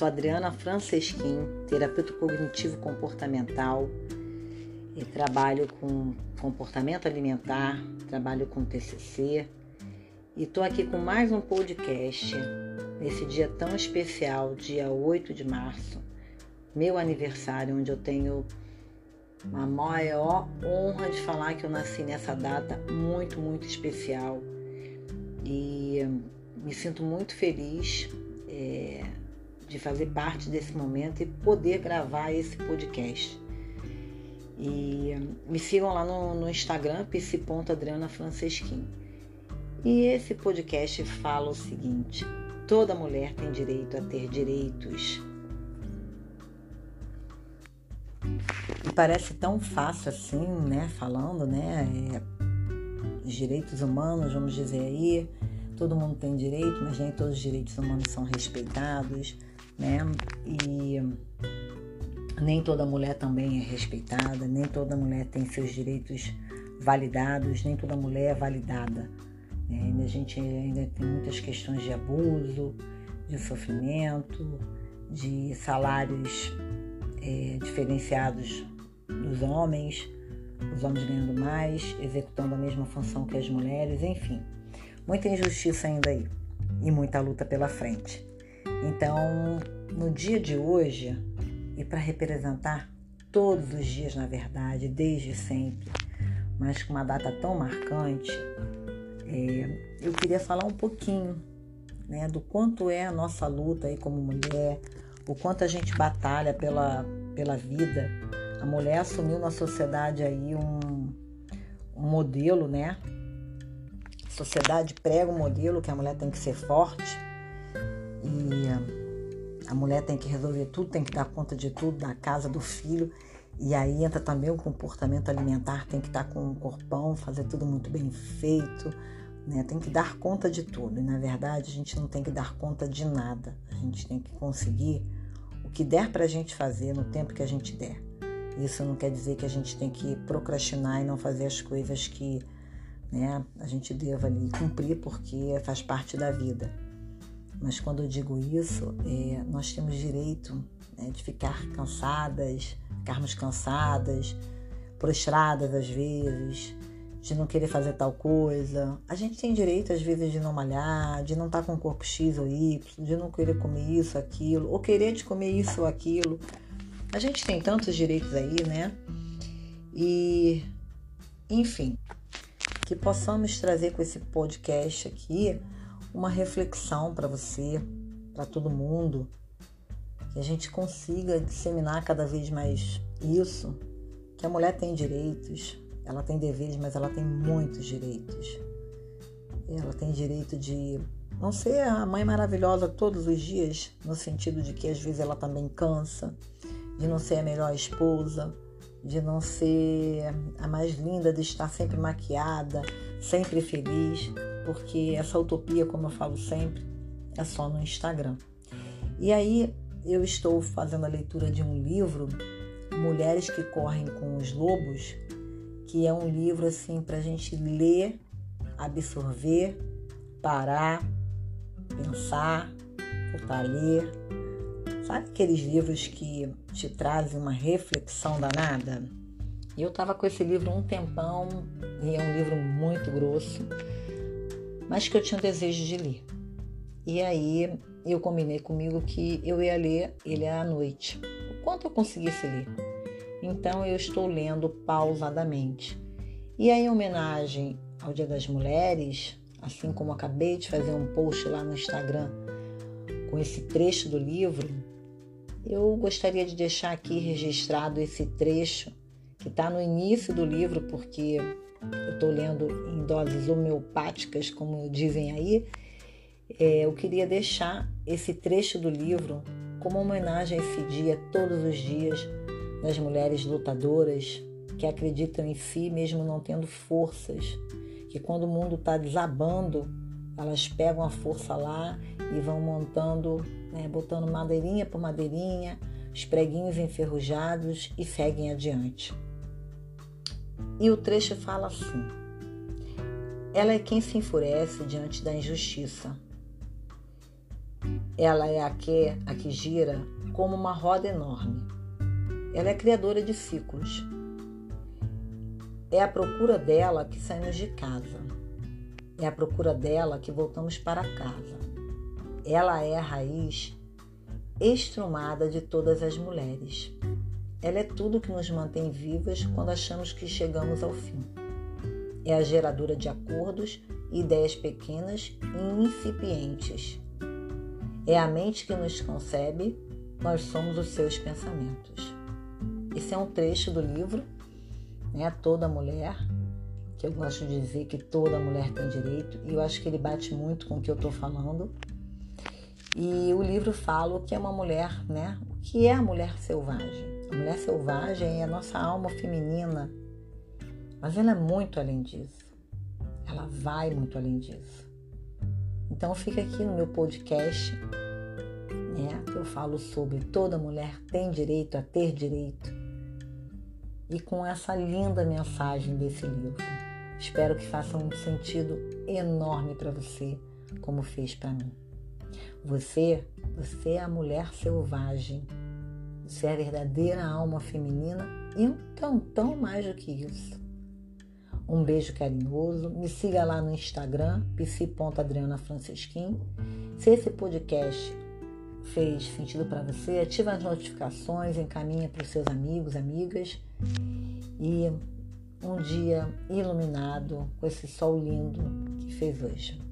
sou Adriana Francesquim, terapeuta cognitivo comportamental. E trabalho com comportamento alimentar, trabalho com TCC e estou aqui com mais um podcast nesse dia tão especial, dia 8 de março, meu aniversário, onde eu tenho a maior honra de falar que eu nasci nessa data muito, muito especial e me sinto muito feliz é, de fazer parte desse momento e poder gravar esse podcast. E me sigam lá no, no Instagram, pc.adrianafrancesquim. E esse podcast fala o seguinte: toda mulher tem direito a ter direitos. E parece tão fácil assim, né? Falando, né? É, os direitos humanos, vamos dizer aí, todo mundo tem direito, mas nem todos os direitos humanos são respeitados, né? E nem toda mulher também é respeitada, nem toda mulher tem seus direitos validados, nem toda mulher é validada. Né? A gente ainda tem muitas questões de abuso, de sofrimento, de salários é, diferenciados dos homens, os homens ganhando mais, executando a mesma função que as mulheres, enfim. Muita injustiça ainda aí e muita luta pela frente. Então, no dia de hoje, e para representar todos os dias, na verdade, desde sempre, mas com uma data tão marcante, é, eu queria falar um pouquinho né, do quanto é a nossa luta aí como mulher, o quanto a gente batalha pela, pela vida. A mulher assumiu na sociedade aí um, um modelo, né? A sociedade prega um modelo que a mulher tem que ser forte e a mulher tem que resolver tudo, tem que dar conta de tudo, da casa, do filho. E aí entra também o comportamento alimentar, tem que estar com um corpão, fazer tudo muito bem feito, né? Tem que dar conta de tudo. E na verdade a gente não tem que dar conta de nada. A gente tem que conseguir o que der para a gente fazer no tempo que a gente der. Isso não quer dizer que a gente tem que procrastinar e não fazer as coisas que né, a gente deva ali cumprir porque faz parte da vida. Mas quando eu digo isso, é, nós temos direito né, de ficar cansadas, ficarmos cansadas, prostradas às vezes, de não querer fazer tal coisa. A gente tem direito, às vezes, de não malhar, de não estar tá com corpo X ou Y, de não querer comer isso, aquilo, ou querer de comer isso ou aquilo. A gente tem tantos direitos aí, né? E, enfim, que possamos trazer com esse podcast aqui uma reflexão para você, para todo mundo, que a gente consiga disseminar cada vez mais isso, que a mulher tem direitos, ela tem deveres, mas ela tem muitos direitos. Ela tem direito de não ser a mãe maravilhosa todos os dias, no sentido de que às vezes ela também cansa, de não ser a melhor esposa, de não ser a mais linda, de estar sempre maquiada, sempre feliz, porque essa utopia, como eu falo sempre, é só no Instagram. E aí eu estou fazendo a leitura de um livro, Mulheres que Correm com os Lobos, que é um livro assim para a gente ler, absorver, parar, pensar, voltar a ler. Sabe aqueles livros que te trazem uma reflexão danada? E eu estava com esse livro um tempão e é um livro muito grosso mas que eu tinha desejo de ler. E aí eu combinei comigo que eu ia ler ele à noite, o quanto eu conseguisse ler. Então eu estou lendo pausadamente. E aí, em homenagem ao Dia das Mulheres, assim como acabei de fazer um post lá no Instagram com esse trecho do livro, eu gostaria de deixar aqui registrado esse trecho que está no início do livro, porque eu estou lendo em doses homeopáticas, como dizem aí, é, eu queria deixar esse trecho do livro como homenagem a esse dia, todos os dias, das mulheres lutadoras que acreditam em si mesmo não tendo forças, que quando o mundo está desabando, elas pegam a força lá e vão montando, né, botando madeirinha por madeirinha, os preguinhos enferrujados e seguem adiante. E o trecho fala assim: Ela é quem se enfurece diante da injustiça. ela é a que, a que gira como uma roda enorme. Ela é criadora de ciclos. É a procura dela que saímos de casa. É a procura dela que voltamos para casa. Ela é a raiz estrumada de todas as mulheres. Ela é tudo que nos mantém vivas quando achamos que chegamos ao fim. É a geradora de acordos ideias pequenas e incipientes. É a mente que nos concebe, nós somos os seus pensamentos. Esse é um trecho do livro, né? Toda mulher, que eu gosto de dizer que toda mulher tem direito, e eu acho que ele bate muito com o que eu estou falando. E o livro fala o que é uma mulher, né? O que é a mulher selvagem? A mulher selvagem é a nossa alma feminina, mas ela é muito além disso. Ela vai muito além disso. Então fica aqui no meu podcast, né, que eu falo sobre toda mulher tem direito a ter direito. E com essa linda mensagem desse livro. Espero que faça um sentido enorme para você, como fez para mim. Você, você é a mulher selvagem você é a verdadeira alma feminina e um tantão mais do que isso. Um beijo carinhoso. Me siga lá no Instagram, psi.adrianafrancesquim. Se esse podcast fez sentido para você, ativa as notificações, encaminha para os seus amigos, amigas. E um dia iluminado com esse sol lindo que fez hoje.